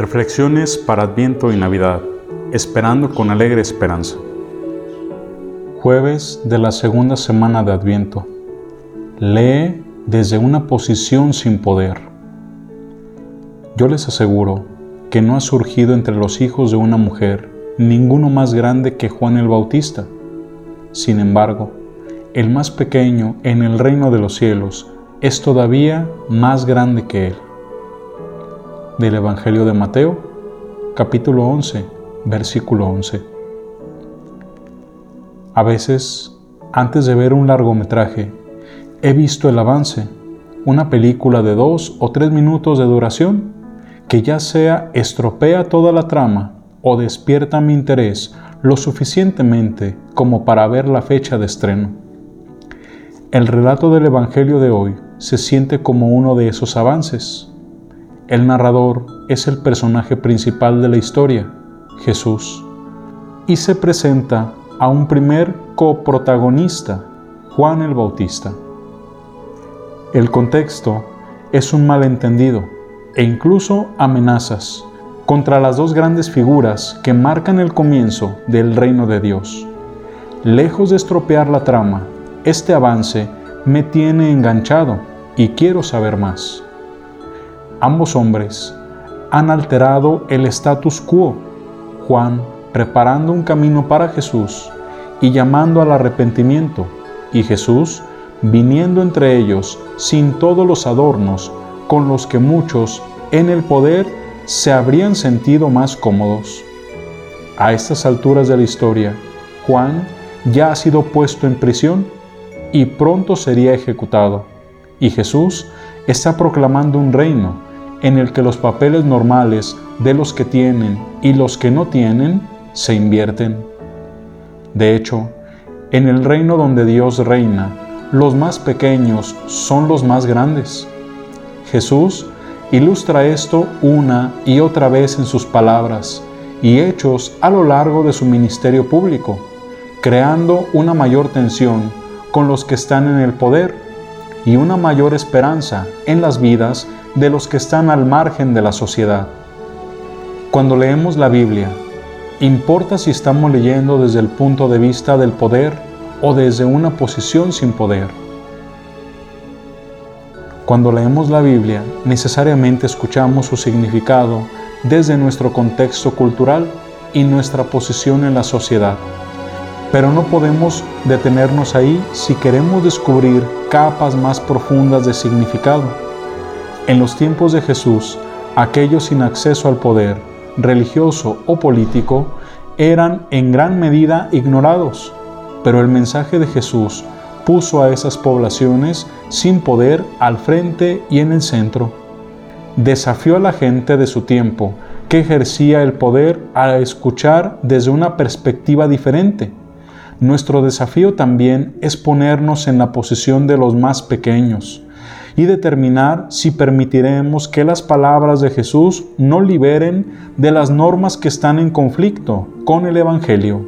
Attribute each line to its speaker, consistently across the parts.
Speaker 1: Reflexiones para Adviento y Navidad, esperando con alegre esperanza. Jueves de la segunda semana de Adviento. Lee desde una posición sin poder. Yo les aseguro que no ha surgido entre los hijos de una mujer ninguno más grande que Juan el Bautista. Sin embargo, el más pequeño en el reino de los cielos es todavía más grande que él del Evangelio de Mateo, capítulo 11, versículo 11. A veces, antes de ver un largometraje, he visto el avance, una película de dos o tres minutos de duración, que ya sea estropea toda la trama o despierta mi interés lo suficientemente como para ver la fecha de estreno. El relato del Evangelio de hoy se siente como uno de esos avances el narrador es el personaje principal de la historia, Jesús, y se presenta a un primer coprotagonista, Juan el Bautista. El contexto es un malentendido e incluso amenazas contra las dos grandes figuras que marcan el comienzo del reino de Dios. Lejos de estropear la trama, este avance me tiene enganchado y quiero saber más ambos hombres han alterado el status quo, Juan preparando un camino para Jesús y llamando al arrepentimiento, y Jesús viniendo entre ellos sin todos los adornos con los que muchos en el poder se habrían sentido más cómodos. A estas alturas de la historia, Juan ya ha sido puesto en prisión y pronto sería ejecutado, y Jesús está proclamando un reino en el que los papeles normales de los que tienen y los que no tienen se invierten. De hecho, en el reino donde Dios reina, los más pequeños son los más grandes. Jesús ilustra esto una y otra vez en sus palabras y hechos a lo largo de su ministerio público, creando una mayor tensión con los que están en el poder y una mayor esperanza en las vidas de los que están al margen de la sociedad. Cuando leemos la Biblia, ¿importa si estamos leyendo desde el punto de vista del poder o desde una posición sin poder? Cuando leemos la Biblia, necesariamente escuchamos su significado desde nuestro contexto cultural y nuestra posición en la sociedad. Pero no podemos detenernos ahí si queremos descubrir capas más profundas de significado. En los tiempos de Jesús, aquellos sin acceso al poder religioso o político eran en gran medida ignorados, pero el mensaje de Jesús puso a esas poblaciones sin poder al frente y en el centro. Desafió a la gente de su tiempo que ejercía el poder a escuchar desde una perspectiva diferente. Nuestro desafío también es ponernos en la posición de los más pequeños, y determinar si permitiremos que las palabras de Jesús no liberen de las normas que están en conflicto con el Evangelio.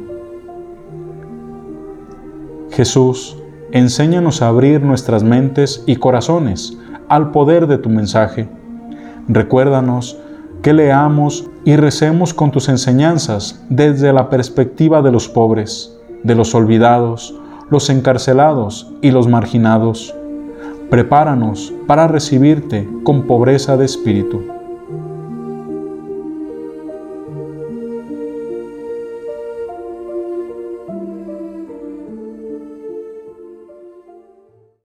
Speaker 1: Jesús, enséñanos a abrir nuestras mentes y corazones al poder de tu mensaje. Recuérdanos que leamos y recemos con tus enseñanzas desde la perspectiva de los pobres, de los olvidados, los encarcelados y los marginados. Prepáranos para recibirte con pobreza de espíritu.